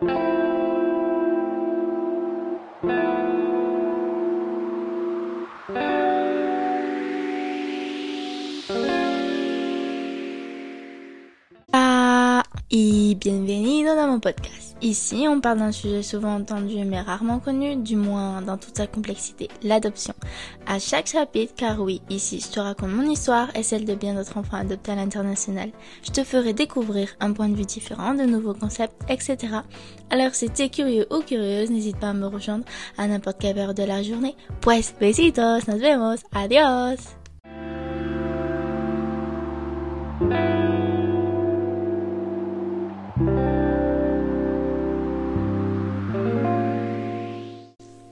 Thank you. Y bienvenido dans mon podcast. Ici, on parle d'un sujet souvent entendu mais rarement connu, du moins dans toute sa complexité, l'adoption. À chaque chapitre, car oui, ici, je te raconte mon histoire et celle de bien d'autres enfants adoptés à l'international. Je te ferai découvrir un point de vue différent, de nouveaux concepts, etc. Alors si t'es curieux ou curieuse, n'hésite pas à me rejoindre à n'importe quelle heure de la journée. Pues, besitos, nos vemos, adios!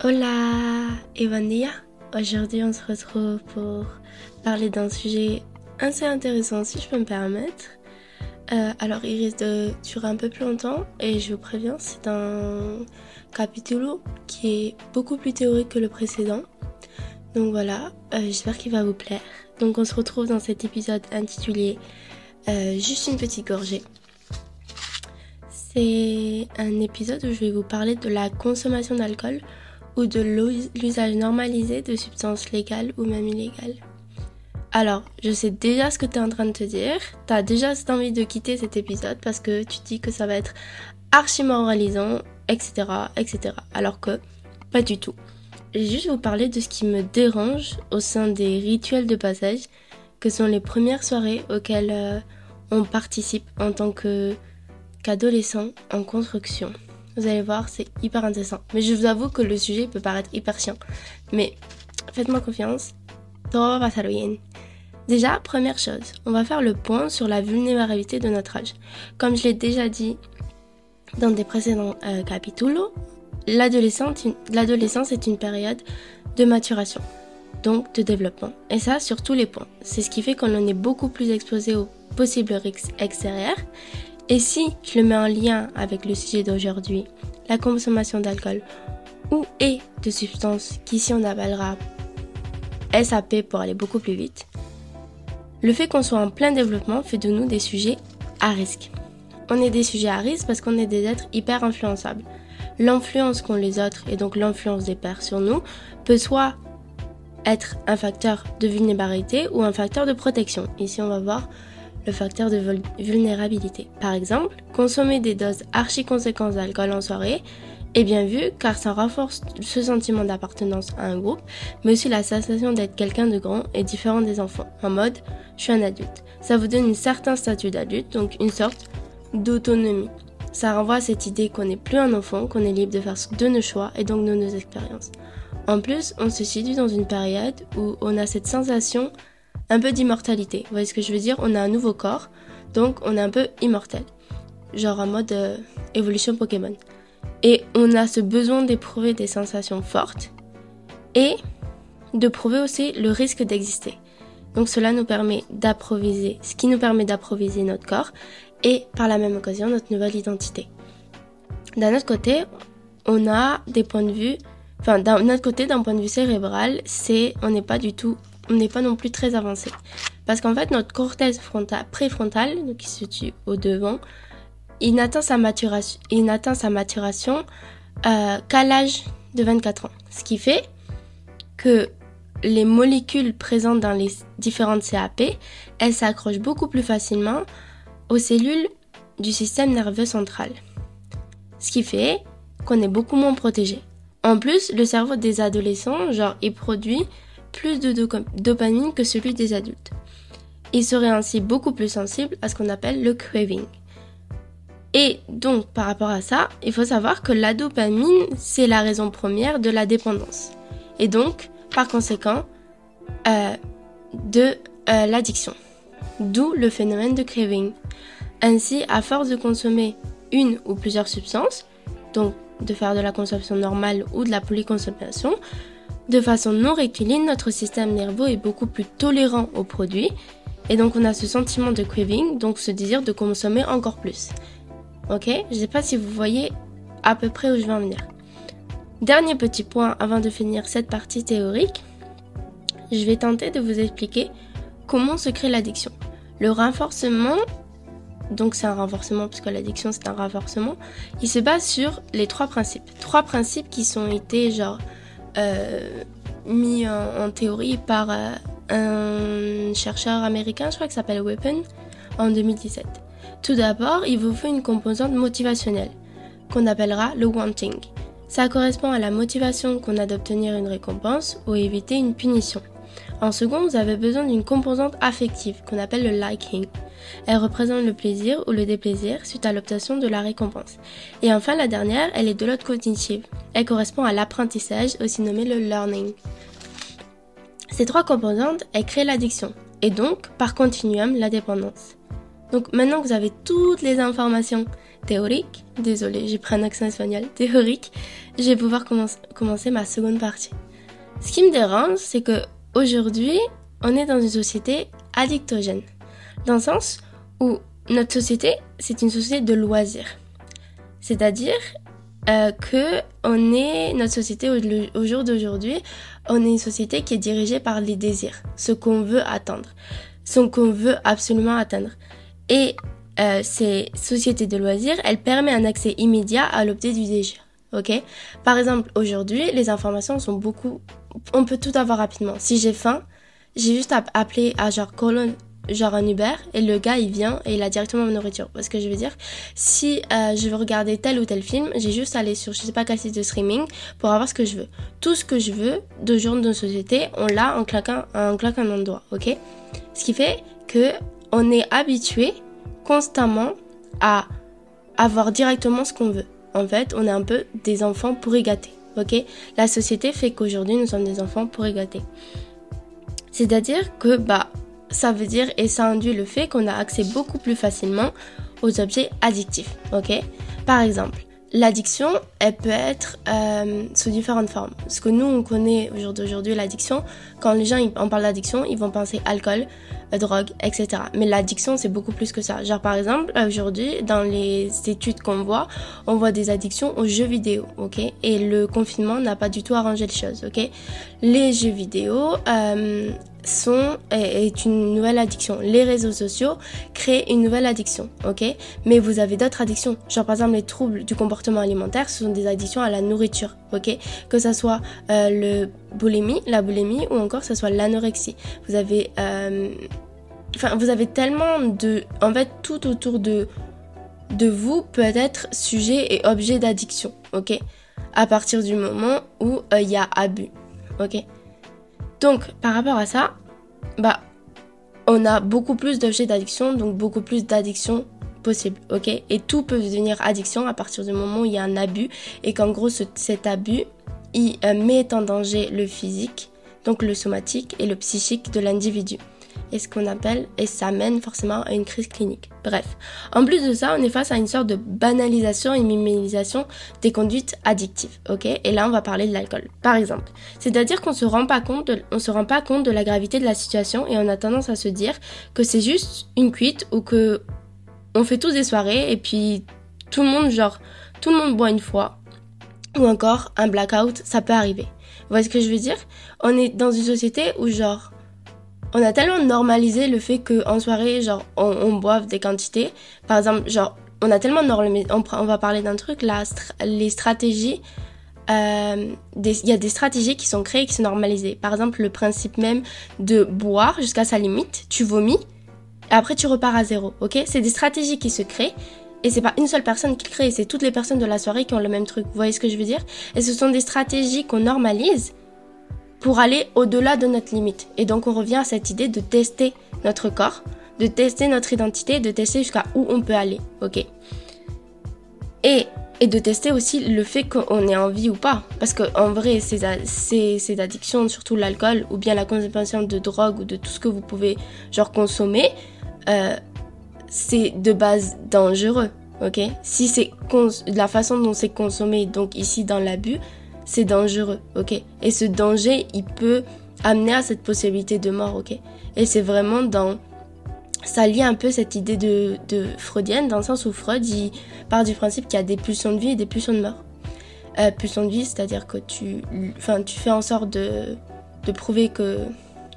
Hola et bon dia. Aujourd'hui, on se retrouve pour parler d'un sujet assez intéressant, si je peux me permettre. Euh, alors, il risque de durer un peu plus longtemps et je vous préviens, c'est un capitolo qui est beaucoup plus théorique que le précédent. Donc voilà, euh, j'espère qu'il va vous plaire. Donc, on se retrouve dans cet épisode intitulé euh, Juste une petite gorgée. C'est un épisode où je vais vous parler de la consommation d'alcool ou de l'usage normalisé de substances légales ou même illégales. Alors, je sais déjà ce que tu es en train de te dire. Tu as déjà envie de quitter cet épisode parce que tu dis que ça va être archi moralisant, etc., etc. Alors que, pas du tout. Je vais juste vous parler de ce qui me dérange au sein des rituels de passage, que sont les premières soirées auxquelles euh, on participe en tant qu'adolescent en construction. Vous allez voir, c'est hyper intéressant. Mais je vous avoue que le sujet peut paraître hyper chiant. Mais faites-moi confiance, todo va bien. Déjà, première chose, on va faire le point sur la vulnérabilité de notre âge. Comme je l'ai déjà dit dans des précédents euh, capítulos, l'adolescence est une période de maturation, donc de développement. Et ça sur tous les points. C'est ce qui fait qu'on en est beaucoup plus exposé aux possibles risques extérieurs et si je le mets en lien avec le sujet d'aujourd'hui, la consommation d'alcool ou et de substances qu'ici on appellera SAP pour aller beaucoup plus vite, le fait qu'on soit en plein développement fait de nous des sujets à risque. On est des sujets à risque parce qu'on est des êtres hyper influençables. L'influence qu'ont les autres et donc l'influence des pères sur nous peut soit être un facteur de vulnérabilité ou un facteur de protection. Ici, on va voir le facteur de vulnérabilité. Par exemple, consommer des doses archi conséquentes d'alcool en soirée est bien vu car ça renforce ce sentiment d'appartenance à un groupe, mais aussi la sensation d'être quelqu'un de grand et différent des enfants, en mode je suis un adulte. Ça vous donne un certain statut d'adulte, donc une sorte d'autonomie. Ça renvoie à cette idée qu'on n'est plus un enfant, qu'on est libre de faire de nos choix et donc de nos expériences. En plus, on se situe dans une période où on a cette sensation un peu d'immortalité. Vous voyez ce que je veux dire? On a un nouveau corps, donc on est un peu immortel. Genre en mode euh, évolution Pokémon. Et on a ce besoin d'éprouver des sensations fortes et de prouver aussi le risque d'exister. Donc cela nous permet d'approviser, ce qui nous permet d'approviser notre corps et par la même occasion notre nouvelle identité. D'un autre côté, on a des points de vue, enfin d'un autre côté, d'un point de vue cérébral, c'est on n'est pas du tout on n'est pas non plus très avancé. Parce qu'en fait, notre cortex préfrontal, qui se situe au devant, il n'atteint sa sa maturation euh, qu'à l'âge de 24 ans. Ce qui fait que les molécules présentes dans les différentes CAP, elles s'accrochent beaucoup plus facilement aux cellules du système nerveux central. Ce qui fait qu'on est beaucoup moins protégé. En plus, le cerveau des adolescents, genre, il produit plus de dopamine que celui des adultes. Il serait ainsi beaucoup plus sensible à ce qu'on appelle le craving. Et donc, par rapport à ça, il faut savoir que la dopamine, c'est la raison première de la dépendance. Et donc, par conséquent, euh, de euh, l'addiction. D'où le phénomène de craving. Ainsi, à force de consommer une ou plusieurs substances, donc de faire de la consommation normale ou de la polyconsommation, de façon non rectiligne, notre système nerveux est beaucoup plus tolérant aux produits et donc on a ce sentiment de craving, donc ce désir de consommer encore plus. Ok? Je sais pas si vous voyez à peu près où je vais en venir. Dernier petit point avant de finir cette partie théorique, je vais tenter de vous expliquer comment se crée l'addiction. Le renforcement donc c'est un renforcement puisque l'addiction c'est un renforcement, il se base sur les trois principes. Trois principes qui sont été genre mis en, théorie par euh, un chercheur américain, je crois, qui s'appelle Weapon, en 2017. Tout d'abord, il vous faut une composante motivationnelle, qu'on appellera le wanting. Ça correspond à la motivation qu'on a d'obtenir une récompense ou éviter une punition. En second, vous avez besoin d'une composante affective qu'on appelle le liking. Elle représente le plaisir ou le déplaisir suite à l'obtention de la récompense. Et enfin, la dernière, elle est de l'autre cognitive. Elle correspond à l'apprentissage, aussi nommé le learning. Ces trois composantes, elles créent l'addiction et donc, par continuum, la dépendance. Donc maintenant que vous avez toutes les informations théoriques, désolé, j'ai pris un accent espagnol, théorique, je vais pouvoir commencer ma seconde partie. Ce qui me dérange, c'est que aujourd'hui, on est dans une société addictogène, le sens où notre société, c'est une société de loisirs. C'est-à-dire euh, que on est notre société au, jour d'aujourd'hui, on est une société qui est dirigée par les désirs, ce qu'on veut attendre, ce qu'on veut absolument atteindre. Et euh, ces sociétés de loisirs, elles permettent un accès immédiat à l'objet du désir. Ok? Par exemple, aujourd'hui, les informations sont beaucoup... On peut tout avoir rapidement. Si j'ai faim, j'ai juste à appeler à genre colonne genre un Uber et le gars il vient et il a directement ma nourriture. Parce que je veux dire, si euh, je veux regarder tel ou tel film, j'ai juste à aller sur je sais pas quel site de streaming pour avoir ce que je veux. Tout ce que je veux de jour de société, on l'a en claquant, en claquant un endroit, ok? Ce qui fait que on est habitué constamment à avoir directement ce qu'on veut. En fait, on est un peu des enfants pour gâter. Ok? La société fait qu'aujourd'hui, nous sommes des enfants pour gâter. C'est-à-dire que, bah, ça veut dire et ça induit le fait qu'on a accès beaucoup plus facilement aux objets addictifs. Ok? Par exemple, l'addiction, elle peut être euh, sous différentes formes. Ce que nous, on connaît aujourd'hui, l'addiction, quand les gens en parlent d'addiction, ils vont penser alcool, euh, drogue, etc. Mais l'addiction, c'est beaucoup plus que ça. Genre, par exemple, aujourd'hui, dans les études qu'on voit, on voit des addictions aux jeux vidéo, ok? Et le confinement n'a pas du tout arrangé les choses, ok? Les jeux vidéo euh, est une nouvelle addiction. Les réseaux sociaux créent une nouvelle addiction, ok? Mais vous avez d'autres addictions. Genre, par exemple, les troubles du comportement alimentaire, ce sont des addictions à la nourriture, ok? Que ça soit euh, le boulimie, la boulimie, ou encore ça soit l'anorexie. Vous avez euh, enfin, vous avez tellement de, en fait, tout autour de, de vous peut être sujet et objet d'addiction, ok? À partir du moment où euh, il y a abus, ok? Donc, par rapport à ça, bah, on a beaucoup plus d'objets d'addiction, donc beaucoup plus d'addiction possible, ok? Et tout peut devenir addiction à partir du moment où il y a un abus et qu'en gros, cet abus, il euh, met en danger le physique, donc le somatique et le psychique de l'individu et ce qu'on appelle, et ça mène forcément à une crise clinique. Bref. En plus de ça, on est face à une sorte de banalisation et minimisation des conduites addictives, ok? Et là, on va parler de l'alcool, par exemple. C'est-à-dire qu'on se rend pas compte, on se rend pas compte de la gravité de la situation et on a tendance à se dire que c'est juste une cuite ou que on fait tous des soirées et puis tout le monde, genre, tout le monde boit une fois ou encore un blackout, ça peut arriver. Vous voyez ce que je veux dire? On est dans une société où genre on a tellement normalisé le fait qu'en soirée, genre, on, boive des quantités. Par exemple, genre, on a tellement normalisé, on, on va parler d'un truc, là, les stratégies, euh, il y a des stratégies qui sont créées, qui sont normalisées. Par exemple, le principe même de boire jusqu'à sa limite, tu vomis, et après tu repars à zéro, ok? C'est des stratégies qui se créent, et c'est pas une seule personne qui crée, c'est toutes les personnes de la soirée qui ont le même truc. Vous voyez ce que je veux dire? Et ce sont des stratégies qu'on normalise, pour aller au-delà de notre limite. Et donc on revient à cette idée de tester notre corps, de tester notre identité, de tester jusqu'à où on peut aller, ok? Et, et de tester aussi le fait qu'on ait envie ou pas. Parce qu'en vrai, ces, ces, ces, addictions, surtout l'alcool ou bien la consommation de drogue ou de tout ce que vous pouvez genre consommer, euh, c'est de base dangereux, ok? Si c'est la façon dont c'est consommé, donc ici dans l'abus, c'est dangereux, ok? Et ce danger, il peut amener à cette possibilité de mort, ok? Et c'est vraiment dans... Ça lie un peu cette idée de, de freudienne, dans le sens où Freud, il part du principe qu'il y a des pulsions de vie et des pulsions de mort. Euh, pulsions de vie, c'est-à-dire que tu, tu fais en sorte de, de prouver que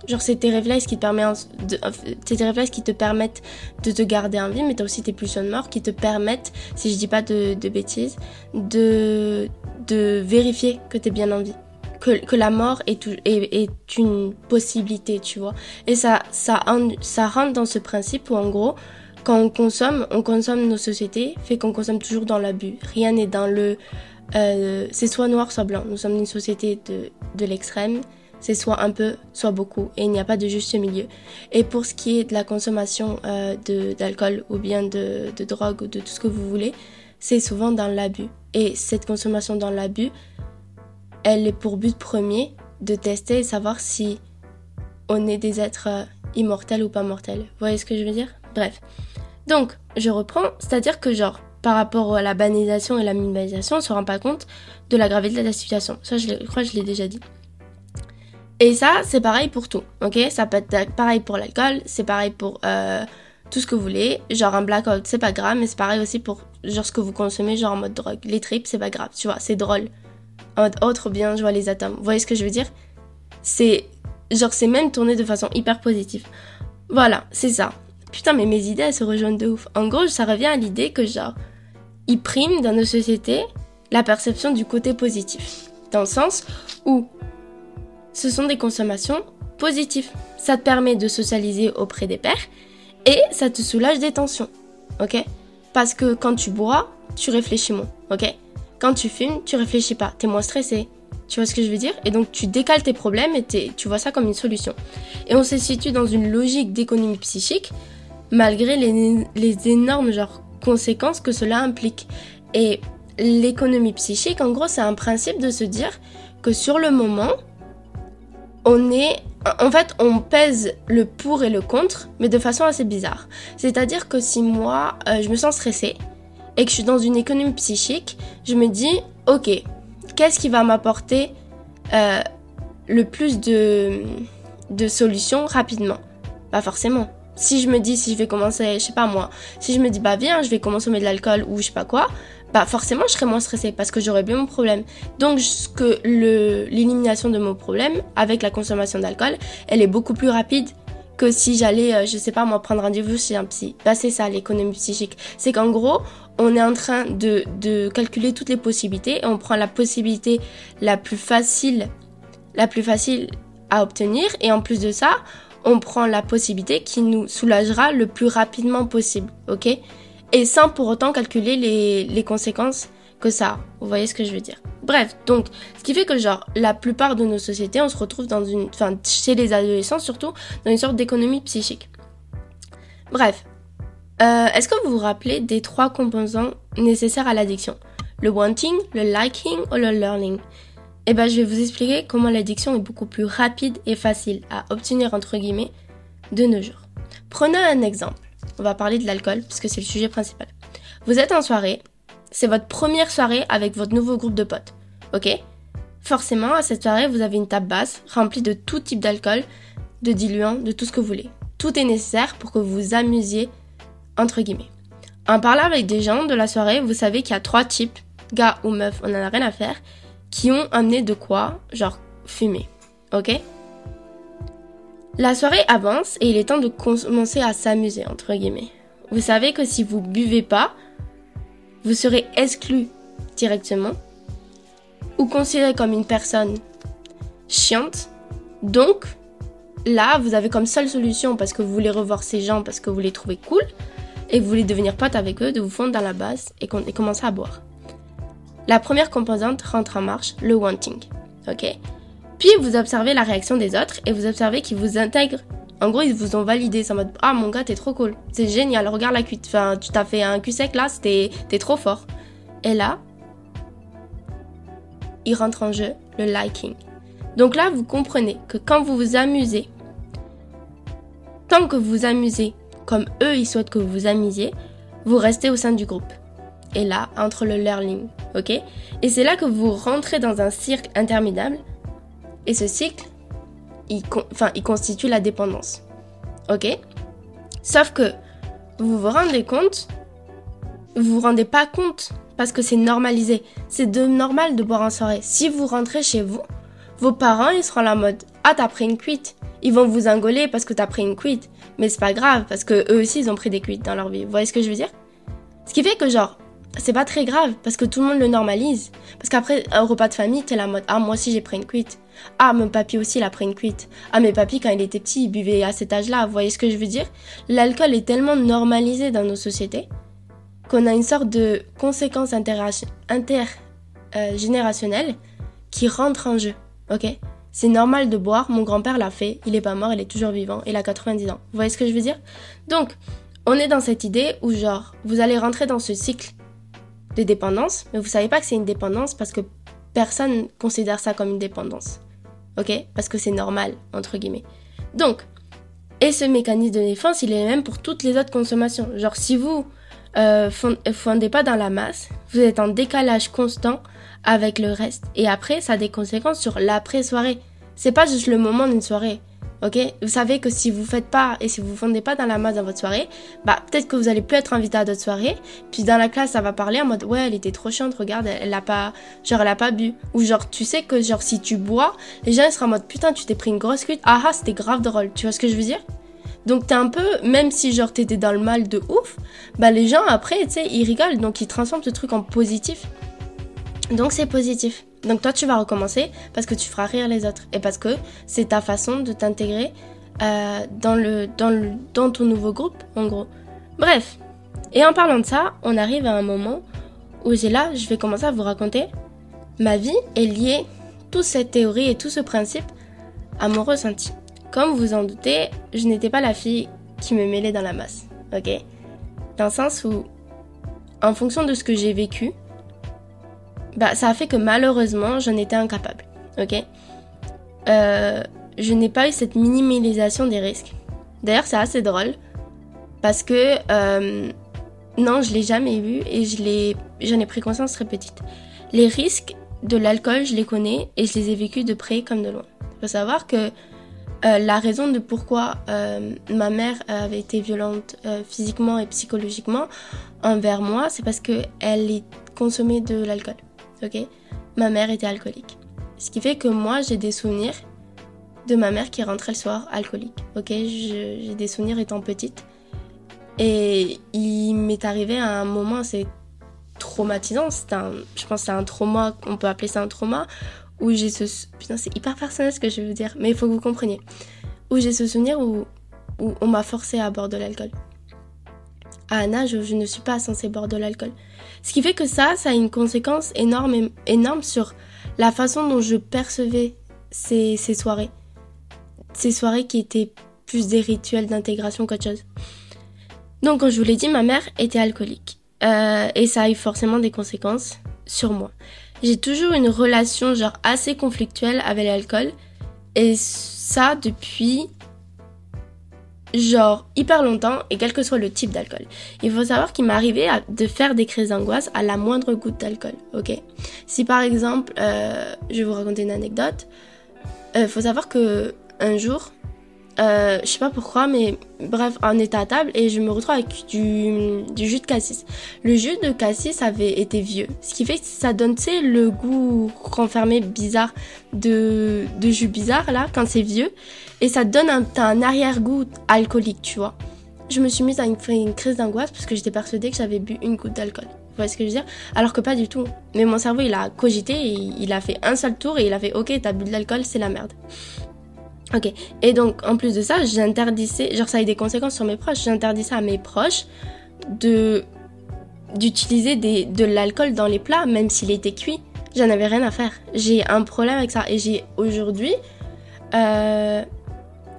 Genre, c'est tes réflexes qui te permettent de, réflexes qui te permettent de te garder en vie, mais t'as aussi tes pulsions de mort qui te permettent, si je dis pas de, bêtises, de, de vérifier que t'es bien en vie. Que, que la mort est, est, est, une possibilité, tu vois. Et ça, ça, ça rentre dans ce principe où, en gros, quand on consomme, on consomme nos sociétés, fait qu'on consomme toujours dans l'abus. Rien n'est dans le... Euh, c'est soit noir, soit blanc. Nous sommes une société de, de l'extrême c'est soit un peu, soit beaucoup, et il n'y a pas de juste milieu. Et pour ce qui est de la consommation euh, d'alcool ou bien de, de, drogue ou de tout ce que vous voulez, c'est souvent dans l'abus. Et cette consommation dans l'abus, elle est pour but premier de tester et savoir si on est des êtres euh, immortels ou pas mortels. Vous voyez ce que je veux dire? Bref. Donc, je reprends, c'est-à-dire que genre, par rapport à la banalisation et la minimalisation, on se rend pas compte de la gravité de la situation. Ça, je, je crois que je l'ai déjà dit. Et ça, c'est pareil pour tout, ok? Ça peut être pareil pour l'alcool, c'est pareil pour euh, tout ce que vous voulez. Genre un blackout, c'est pas grave, mais c'est pareil aussi pour genre ce que vous consommez, genre en mode drogue. Les tripes, c'est pas grave, tu vois, c'est drôle. En mode autre oh, bien, je vois les atomes. Vous voyez ce que je veux dire? C'est genre c'est même tourné de façon hyper positive. Voilà, c'est ça. Putain, mais mes idées elles se rejoignent de ouf. En gros, ça revient à l'idée que genre ils priment dans nos sociétés la perception du côté positif. Dans le sens où ce sont des consommations positives. Ça te permet de socialiser auprès des pairs et ça te soulage des tensions. Ok? Parce que quand tu bois, tu réfléchis moins. Ok? Quand tu fumes, tu réfléchis pas. T'es moins stressé. Tu vois ce que je veux dire? Et donc tu décales tes problèmes et tu vois ça comme une solution. Et on se situe dans une logique d'économie psychique malgré les, énormes conséquences que cela implique. Et l'économie psychique, en gros, c'est un principe de se dire que sur le moment, on est en fait, on pèse le pour et le contre, mais de façon assez bizarre. C'est-à-dire que si moi, euh, je me sens stressée et que je suis dans une économie psychique, je me dis, ok, qu'est-ce qui va m'apporter euh, le plus de, solutions rapidement? Pas forcément. Si je me dis, si je vais commencer, je sais pas moi, si je me dis, bah viens, je vais consommer de l'alcool ou je sais pas quoi, bah forcément je serais moins stressée parce que j'aurais bien mon problème. Donc que l'élimination de mon problème avec la consommation d'alcool, elle est beaucoup plus rapide que si j'allais, euh, je sais pas moi, prendre rendez-vous chez un psy. Bah c'est ça l'économie psychique. C'est qu'en gros, on est en train de, de calculer toutes les possibilités et on prend la possibilité la plus facile, la plus facile à obtenir et en plus de ça, on prend la possibilité qui nous soulagera le plus rapidement possible, ok? Et sans pour autant calculer les, conséquences que ça a. Vous voyez ce que je veux dire? Bref, donc, ce qui fait que genre, la plupart de nos sociétés, on se retrouve dans une, enfin, chez les adolescents surtout, dans une sorte d'économie psychique. Bref, euh, est-ce que vous vous rappelez des trois composants nécessaires à l'addiction? Le wanting, le liking ou le learning? Eh ben, je vais vous expliquer comment l'addiction est beaucoup plus rapide et facile à obtenir entre guillemets de nos jours. Prenons un exemple on va parler de l'alcool puisque c'est le sujet principal. Vous êtes en soirée, c'est votre première soirée avec votre nouveau groupe de potes, ok? Forcément, à cette soirée, vous avez une table basse remplie de tout type d'alcool, de diluants, de tout ce que vous voulez. Tout est nécessaire pour que vous vous amusiez, entre guillemets. En parlant avec des gens de la soirée, vous savez qu'il y a trois types, gars ou meufs, on en a rien à faire, qui ont amené de quoi, genre fumer, ok? La soirée avance et il est temps de commencer à s'amuser, entre guillemets. Vous savez que si vous buvez pas, vous serez exclu directement ou considéré comme une personne chiante. Donc, là, vous avez comme seule solution parce que vous voulez revoir ces gens, parce que vous les trouvez cool et vous voulez devenir pote avec eux, de vous fondre dans la base et, et commencer à boire. La première composante rentre en marche, le wanting. Ok? Puis vous observez la réaction des autres et vous observez qu'ils vous intègrent. En gros, ils vous ont validé. C'est en mode Ah, mon gars, t'es trop cool. C'est génial. Regarde la cuite. Enfin, tu t'as fait un cul sec là, t'es trop fort. Et là, il rentre en jeu le liking. Donc là, vous comprenez que quand vous vous amusez, tant que vous vous amusez comme eux, ils souhaitent que vous vous amusiez, vous restez au sein du groupe. Et là, entre le learning, ok? Et c'est là que vous rentrez dans un cirque interminable et ce cycle, il, constitue la dépendance. Ok? Sauf que vous vous rendez compte, vous vous rendez pas compte parce que c'est normalisé. C'est de normal de boire en soirée. Si vous rentrez chez vous, vos parents ils seront la mode ah t'as pris une cuite. Ils vont vous engoler parce que t'as pris une cuite. Mais c'est pas grave parce que eux aussi ils ont pris des cuites dans leur vie. Vous voyez ce que je veux dire? Ce qui fait que genre c'est pas très grave parce que tout le monde le normalise. Parce qu'après un repas de famille t'es la mode ah moi aussi j'ai pris une cuite. Ah mon papy aussi il a pris une cuite. Ah mais papy quand il était petit il buvait à cet âge-là. Vous voyez ce que je veux dire? L'alcool est tellement normalisé dans nos sociétés qu'on a une sorte de conséquence intergénérationnelle qui rentre en jeu. Ok? C'est normal de boire, mon grand-père l'a fait, il est pas mort, il est toujours vivant, il a 90 ans. Vous voyez ce que je veux dire? Donc, on est dans cette idée où genre, vous allez rentrer dans ce cycle de dépendance, mais vous savez pas que c'est une dépendance parce que personne considère ça comme une dépendance. Ok? Parce que c'est normal, entre guillemets. Donc, et ce mécanisme de défense, il est le même pour toutes les autres consommations. Genre, si vous euh, fondez pas dans la masse, vous êtes en décalage constant avec le reste. Et après, ça a des conséquences sur l'après-soirée. C'est pas juste le moment d'une soirée. Ok? Vous savez que si vous faites pas et si vous fondez pas dans la masse dans votre soirée, bah peut-être que vous allez plus être invité à d'autres soirées. Puis dans la classe, ça va parler en mode ouais, elle était trop chiante, regarde, elle, a pas, genre elle a pas bu. Ou genre tu sais que genre si tu bois, les gens ils seront en mode putain tu t'es pris une grosse cuite, ah ah c'était grave drôle. Tu vois ce que je veux dire? Donc t'es un peu, même si genre t'étais dans le mal de ouf, bah les gens après, tu sais, ils rigolent, donc ils transforment ce truc en positif. Donc c'est positif. Donc toi tu vas recommencer parce que tu feras rire les autres et parce que c'est ta façon de t'intégrer euh, dans, le, dans, dans ton nouveau groupe en gros. Bref. Et en parlant de ça, on arrive à un moment où j'ai là, je vais commencer à vous raconter ma vie est liée, toute cette théorie et tout ce principe à mon ressenti. Comme vous en doutez, je n'étais pas la fille qui me mêlait dans la masse, ok? Dans le sens où, en fonction de ce que j'ai vécu, bah, ça a fait que malheureusement, j'en étais incapable. Ok? Euh, Je n'ai pas eu cette minimalisation des risques. D'ailleurs, c'est assez drôle parce que euh, non, je l'ai jamais eu et je l'ai, j'en ai pris conscience très petite. Les risques de l'alcool, je les connais et je les ai vécus de près comme de loin. Il faut savoir que euh, la raison de pourquoi ma mère avait été violente physiquement et psychologiquement envers moi, c'est parce que elle consommait de l'alcool ok? Ma mère était alcoolique. Ce qui fait que moi, j'ai des souvenirs de ma mère qui rentrait le soir alcoolique, ok? J'ai des souvenirs étant petite. Et il m'est arrivé à un moment, c'est traumatisant, un, je pense que c'est un trauma, on peut appeler ça un trauma, où j'ai ce... Putain, c'est hyper personnel ce que je veux dire, mais il faut que vous compreniez. Où j'ai ce souvenir où, où on m'a forcé à boire de l'alcool. À un âge où je ne suis pas censée boire de l'alcool. Ce qui fait que ça, ça a une conséquence énorme, énorme sur la façon dont je percevais ces, soirées. Ces soirées qui étaient plus des rituels d'intégration qu'autre chose. Donc, comme je vous l'ai dit, ma mère était alcoolique. Euh, et ça a eu forcément des conséquences sur moi. J'ai toujours une relation genre assez conflictuelle avec l'alcool. Et ça depuis genre hyper longtemps et quel que soit le type d'alcool. Il faut savoir qu'il m'est arrivé de faire des crises d'angoisse à la moindre goutte d'alcool, ok? Si par exemple, euh, je vais vous raconter une anecdote, il euh, faut savoir que un jour, euh, je sais pas pourquoi, mais bref, on était à table et je me retrouve avec du, jus de cassis. Le jus de cassis avait été vieux, ce qui fait que ça donne, tu sais, le goût renfermé bizarre de, jus bizarre là, quand c'est vieux. Et ça donne un, arrière-goût alcoolique, tu vois. Je me suis mise à une, une crise d'angoisse parce que j'étais persuadée que j'avais bu une goutte d'alcool. Vous voyez ce que je veux dire? Alors que pas du tout. Mais mon cerveau, il a cogité, il a fait un seul tour et il a fait Ok, t'as bu de l'alcool, c'est la merde. Ok. Et donc, en plus de ça, j'interdisais, genre ça a eu des conséquences sur mes proches, j'interdisais à mes proches de d'utiliser de l'alcool dans les plats, même s'il était cuit. J'en avais rien à faire. J'ai un problème avec ça. Et j'ai aujourd'hui, euh,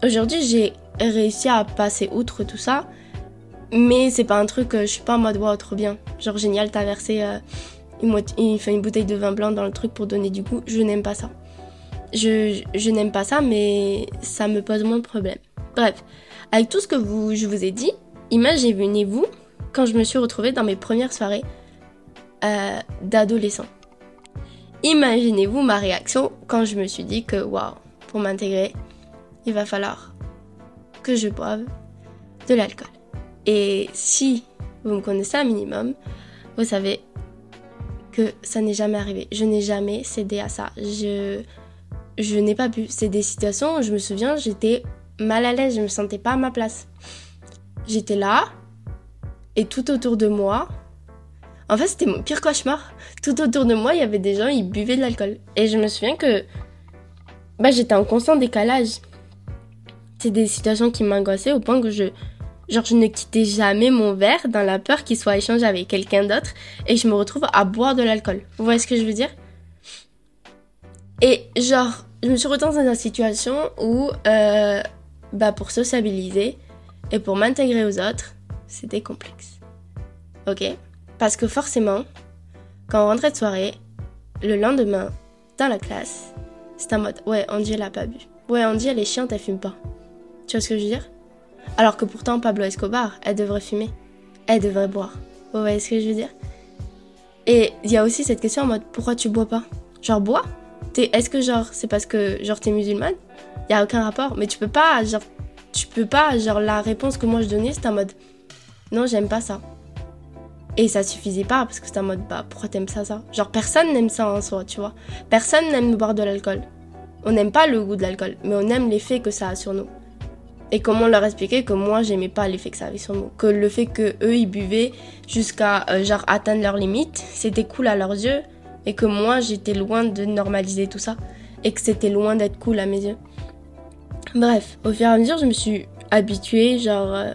aujourd'hui, j'ai réussi à passer outre tout ça. Mais c'est pas un truc, je suis pas en mode wow, trop bien. Genre génial, t'as versé euh, une bouteille de vin blanc dans le truc pour donner du goût. Je n'aime pas ça je, n'aime pas ça, mais ça me pose moins de problèmes. Bref, avec tout ce que vous, je vous ai dit, imaginez-vous quand je me suis retrouvée dans mes premières soirées euh, d'adolescent. Imaginez-vous ma réaction quand je me suis dit que, waouh, pour m'intégrer, il va falloir que je boive de l'alcool. Et si vous me connaissez un minimum, vous savez que ça n'est jamais arrivé. Je n'ai jamais cédé à ça. Je, je n'ai pas pu. C'est des situations où je me souviens, j'étais mal à l'aise, je me sentais pas à ma place. J'étais là, et tout autour de moi, en fait, c'était mon pire cauchemar. Tout autour de moi, il y avait des gens, ils buvaient de l'alcool. Et je me souviens que bah, j'étais en constant décalage. C'est des situations qui m'angoissaient au point que je, genre, je ne quittais jamais mon verre dans la peur qu'il soit échangé avec quelqu'un d'autre et je me retrouve à boire de l'alcool. Vous voyez ce que je veux dire? Et genre, je me suis retrouvée dans une situation où, euh, bah, pour sociabiliser et pour m'intégrer aux autres, c'était complexe. Ok? Parce que forcément, quand on rentrait de soirée, le lendemain, dans la classe, c'était en mode Ouais, Andy, elle a pas bu. Ouais, Andy, elle est chiante, elle fume pas. Tu vois ce que je veux dire? Alors que pourtant, Pablo Escobar, elle devrait fumer. Elle devrait boire. Vous voyez ce que je veux dire? Et il y a aussi cette question en mode Pourquoi tu bois pas? Genre, bois? Est-ce que, genre, c'est parce que, genre, t'es musulmane? Y a aucun rapport. Mais tu peux pas, genre, tu peux pas, genre, la réponse que moi je donnais, c'était en mode Non, j'aime pas ça. Et ça suffisait pas parce que c'était en mode bah pourquoi t'aimes ça ça? Genre personne n'aime ça en soi, tu vois. Personne n'aime boire de l'alcool. On n'aime pas le goût de l'alcool, mais on aime l'effet que ça a sur nous. Et comment leur expliquer que moi j'aimais pas l'effet que ça avait sur nous, que le fait que eux ils buvaient jusqu'à euh, genre atteindre leurs limites, c'était cool à leurs yeux et que moi j'étais loin de normaliser tout ça et que c'était loin d'être cool à mes yeux. Bref, au fur et à mesure, je me suis habituée genre euh,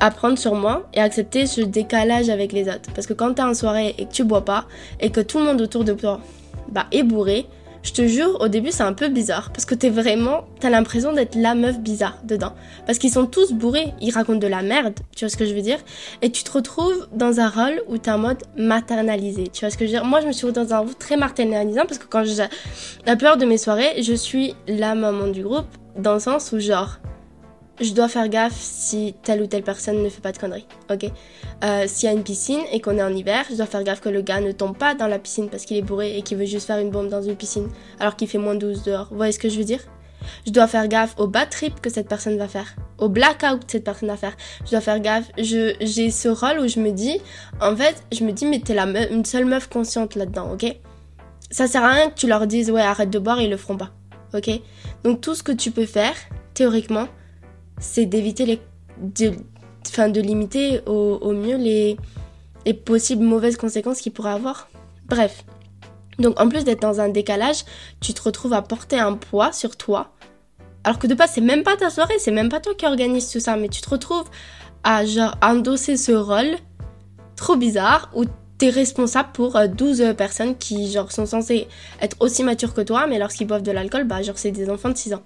apprendre sur moi et accepter ce décalage avec les autres. Parce que quand t'es en soirée et que tu bois pas et que tout le monde autour de toi bah, est bourré, je te jure, au début c'est un peu bizarre parce que t'es vraiment, t'as l'impression d'être la meuf bizarre dedans. Parce qu'ils sont tous bourrés, ils racontent de la merde, tu vois ce que je veux dire? Et tu te retrouves dans un rôle où t'es en mode maternalisé, tu vois ce que je veux dire? Moi je me suis retrouvée dans un rôle très maternalisant parce que quand je, la plupart de mes soirées, je suis la maman du groupe dans le sens où genre, je dois faire gaffe si telle ou telle personne ne fait pas de conneries, ok? Euh, S'il y a une piscine et qu'on est en hiver, je dois faire gaffe que le gars ne tombe pas dans la piscine parce qu'il est bourré et qu'il veut juste faire une bombe dans une piscine alors qu'il fait moins 12 dehors. Vous voyez ce que je veux dire? Je dois faire gaffe au bad trip que cette personne va faire, au blackout que cette personne va faire. Je dois faire gaffe. J'ai ce rôle où je me dis, en fait, je me dis, mais t'es la une seule meuf consciente là-dedans, ok? Ça sert à rien que tu leur dises, ouais, arrête de boire, ils le feront pas, ok? Donc tout ce que tu peux faire, théoriquement, c'est d'éviter les. De, enfin, de limiter au, mieux les, les possibles mauvaises conséquences qu'il pourrait avoir. Bref. Donc, en plus d'être dans un décalage, tu te retrouves à porter un poids sur toi. Alors que de base, c'est même pas ta soirée, c'est même pas toi qui organise tout ça, mais tu te retrouves à genre endosser ce rôle trop bizarre où t'es responsable pour 12 euh, personnes qui genre sont censées être aussi matures que toi, mais lorsqu'ils boivent de l'alcool, bah genre c'est des enfants de 6 ans.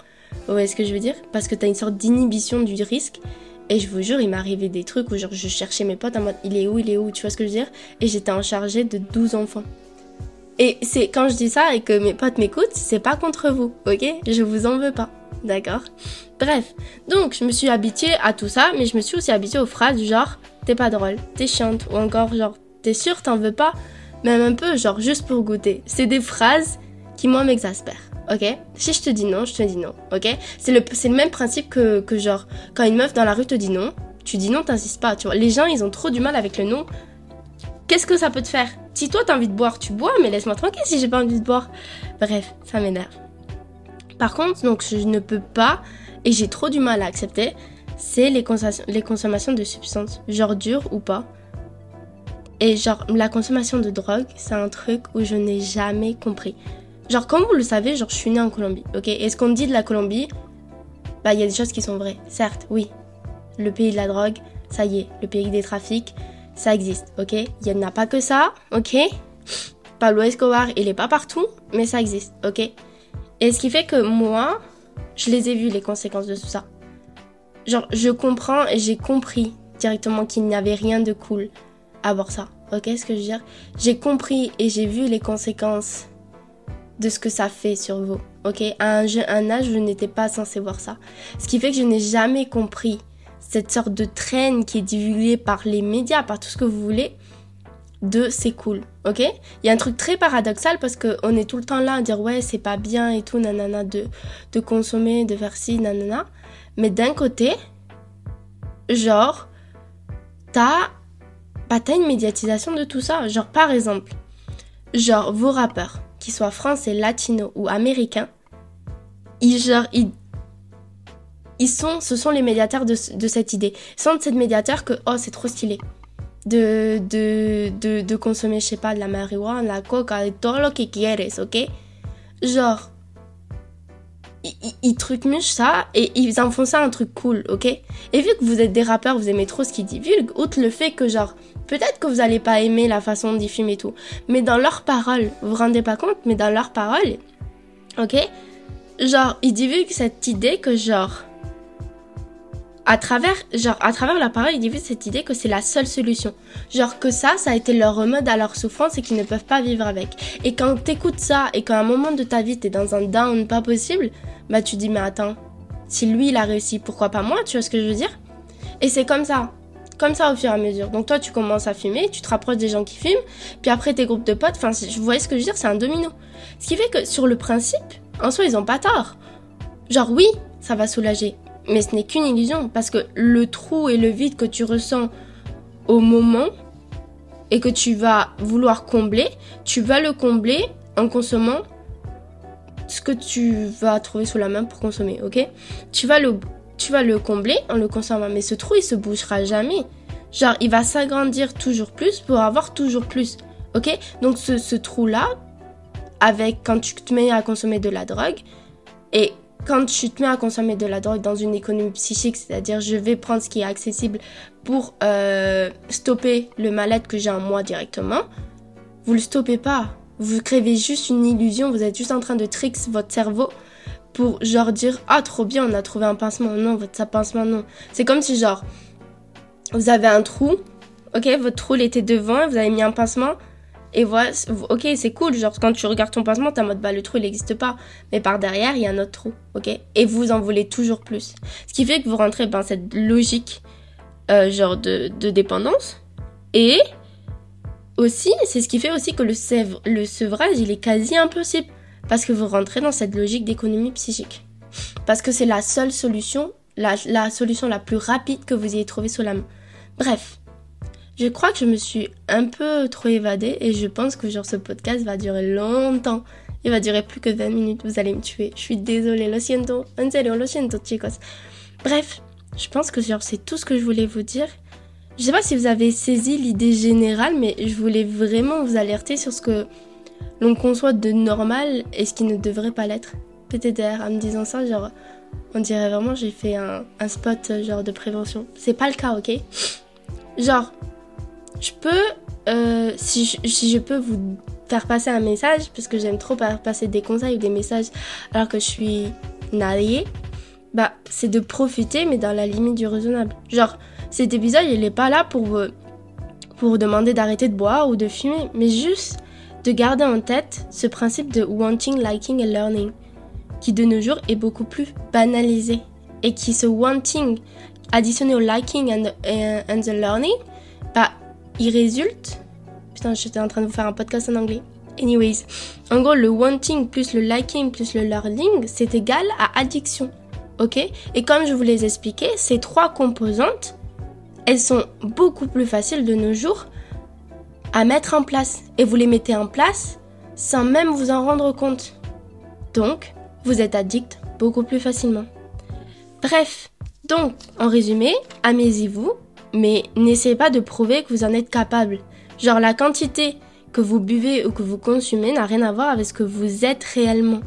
Vous voyez ce que je veux dire? Parce que t'as une sorte d'inhibition du risque. Et je vous jure, il m'est arrivé des trucs où genre, je cherchais mes potes en mode il est où, il est où, tu vois ce que je veux dire? Et j'étais en chargée de 12 enfants. Et c'est quand je dis ça et que mes potes m'écoutent, c'est pas contre vous, ok? Je vous en veux pas, d'accord? Bref, donc je me suis habituée à tout ça, mais je me suis aussi habituée aux phrases genre t'es pas drôle, t'es chiante, ou encore genre t'es sûr, t'en veux pas, même un peu genre juste pour goûter. C'est des phrases qui moi m'exaspèrent ok? Si je te dis non, je te dis non, ok? C'est le, le même principe que, que genre, quand une meuf dans la rue te dit non, tu dis non, t'insistes pas, tu vois? Les gens, ils ont trop du mal avec le non. Qu'est-ce que ça peut te faire? Si toi t'as envie de boire, tu bois, mais laisse-moi tranquille si j'ai pas envie de boire. Bref, ça m'énerve. Par contre, donc je ne peux pas, et j'ai trop du mal à accepter, c'est les, les consommations de substances, genre dures ou pas. Et genre, la consommation de drogue, c'est un truc où je n'ai jamais compris. Genre, comme vous le savez, genre, je suis née en Colombie, ok? Et ce qu'on dit de la Colombie, bah, il y a des choses qui sont vraies. Certes, oui. Le pays de la drogue, ça y est. Le pays des trafics, ça existe, ok? Il n'y en a pas que ça, ok? Pablo Escobar, il est pas partout, mais ça existe, ok? Et ce qui fait que moi, je les ai vus, les conséquences de tout ça. Genre, je comprends et j'ai compris directement qu'il n'y avait rien de cool à voir ça, ok? Ce que je veux dire? J'ai compris et j'ai vu les conséquences de ce que ça fait sur vous. Ok, à un, âge, je n'étais pas censé voir ça. Ce qui fait que je n'ai jamais compris cette sorte de traîne qui est divulguée par les médias, par tout ce que vous voulez, de c'est cool. Ok? Il y a un truc très paradoxal parce qu'on est tout le temps là à dire ouais, c'est pas bien et tout, nanana, de, de consommer, de faire ci, nanana. Mais d'un côté, genre, t'as bah, une médiatisation de tout ça. Genre, par exemple, genre, vos rappeurs qu'ils soient français, latinos ou américains, ils, sont, ce sont les médiateurs de, de cette idée. Ils sont ces médiateurs que, oh, c'est trop stylé. De, de, de, de, consommer, je sais pas, de la marijuana, la coca, tout lo que quieres, ok? Genre, ils, trucmuchent ça et ils en font ça un truc cool, ok? Et vu que vous êtes des rappeurs, vous aimez trop ce qu'ils divulguent, outre le fait que genre, peut-être que vous allez pas aimer la façon ils filment et tout, mais dans leurs paroles, vous vous rendez pas compte, mais dans leurs paroles, ok? Genre, ils divulguent cette idée que genre, à travers, genre, à travers parole, ils divulguent cette idée que c'est la seule solution. Genre que ça, ça a été leur remède à leur souffrance et qu'ils ne peuvent pas vivre avec. Et quand t'écoutes ça et qu'à un moment de ta vie t'es dans un down pas possible, bah tu dis mais attends, si lui il a réussi, pourquoi pas moi, tu vois ce que je veux dire? Et c'est comme ça, comme ça au fur et à mesure. Donc toi tu commences à fumer, tu te rapproches des gens qui fument, puis après tes groupes de potes, enfin vous voyez ce que je veux dire, c'est un domino. Ce qui fait que sur le principe, en soi ils ont pas tort. Genre oui, ça va soulager, mais ce n'est qu'une illusion parce que le trou et le vide que tu ressens au moment et que tu vas vouloir combler, tu vas le combler en consommant ce que tu vas trouver sous la main pour consommer, ok? Tu vas, le, tu vas le combler en le consommant, mais ce trou, il se bougera jamais. Genre, il va s'agrandir toujours plus pour avoir toujours plus, ok? Donc ce, ce trou-là, avec quand tu te mets à consommer de la drogue, et quand tu te mets à consommer de la drogue dans une économie psychique, c'est-à-dire je vais prendre ce qui est accessible pour euh, stopper le mal-être que j'ai en moi directement, vous le stoppez pas. Vous créez juste une illusion, vous êtes juste en train de tricks votre cerveau pour genre dire ah trop bien on a trouvé un pincement non votre pincement non c'est comme si genre vous avez un trou ok votre trou il était devant vous avez mis un pincement et voilà ok c'est cool genre quand tu regardes ton pincement t'es en mode bah le trou il n'existe pas mais par derrière il y a un autre trou ok? Et vous en voulez toujours plus ce qui fait que vous rentrez dans cette logique euh, genre de, dépendance et aussi, c'est ce qui fait aussi que le, le sevrage, il est quasi impossible. Parce que vous rentrez dans cette logique d'économie psychique. Parce que c'est la seule solution, la, la, solution la plus rapide que vous ayez trouvée sous la main. Bref, je crois que je me suis un peu trop évadée et je pense que genre ce podcast va durer longtemps. Il va durer plus que 20 minutes, vous allez me tuer. Je suis désolée, lo siento, en serio, lo siento, chicos. Bref, je pense que genre c'est tout ce que je voulais vous dire. Je sais pas si vous avez saisi l'idée générale, mais je voulais vraiment vous alerter sur ce que l'on conçoit de normal et ce qui ne devrait pas l'être. Peut-être en me disant ça, genre, on dirait vraiment j'ai fait un, spot genre de prévention. C'est pas le cas, ok? Genre, je peux, euh, si, je, si je peux vous faire passer un message, parce que j'aime trop passer des conseils ou des messages alors que je suis nariée, bah, c'est de profiter, mais dans la limite du raisonnable. Genre, cet épisode, il n'est pas là pour, pour vous demander d'arrêter de boire ou de fumer, mais juste de garder en tête ce principe de wanting, liking et learning, qui de nos jours est beaucoup plus banalisé. Et qui ce wanting additionné au liking and, and the learning, bah, il résulte. Putain, j'étais en train de vous faire un podcast en anglais. Anyways, en gros, le wanting plus le liking plus le learning, c'est égal à addiction. Ok? Et comme je vous les expliqué, ces trois composantes elles sont beaucoup plus faciles de nos jours à mettre en place. Et vous les mettez en place sans même vous en rendre compte. Donc, vous êtes addict beaucoup plus facilement. Bref, donc, en résumé, amusez-vous, mais n'essayez pas de prouver que vous en êtes capable. Genre, la quantité que vous buvez ou que vous consumez n'a rien à voir avec ce que vous êtes réellement.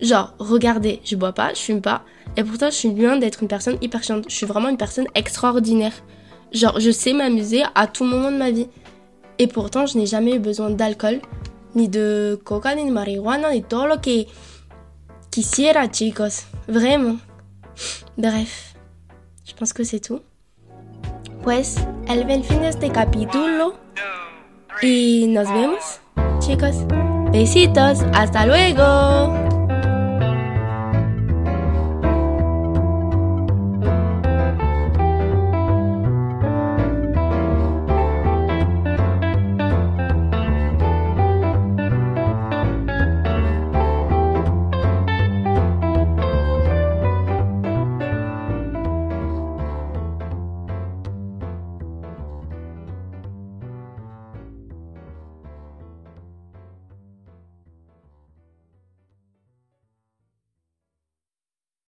Genre, regardez, je bois pas, je fume pas, et pourtant je suis loin d'être une personne hyper chiante. Je suis vraiment une personne extraordinaire. Genre, je sais m'amuser à tout moment de ma vie. Et pourtant, je n'ai jamais eu besoin d'alcool, ni de coca, ni de marijuana, ni todo lo que quisiera, chicos. Vraiment. Bref, je pense que c'est tout. Pues, el ven fin de este capítulo. Y nos vemos, chicos. Besitos, hasta luego.